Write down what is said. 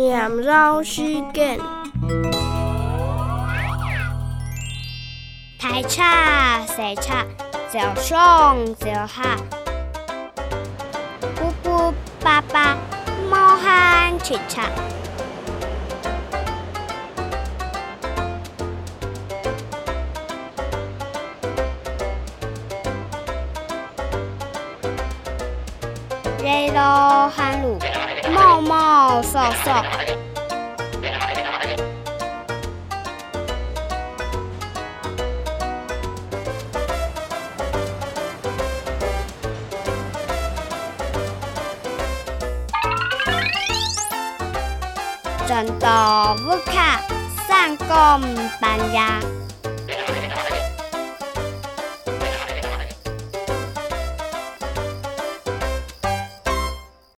廿绕时间，太差谁差，就上就下，布布爸爸莫喊吃茶。热罗喊路，毛毛嗦嗦。战斗不卡，三公半夜。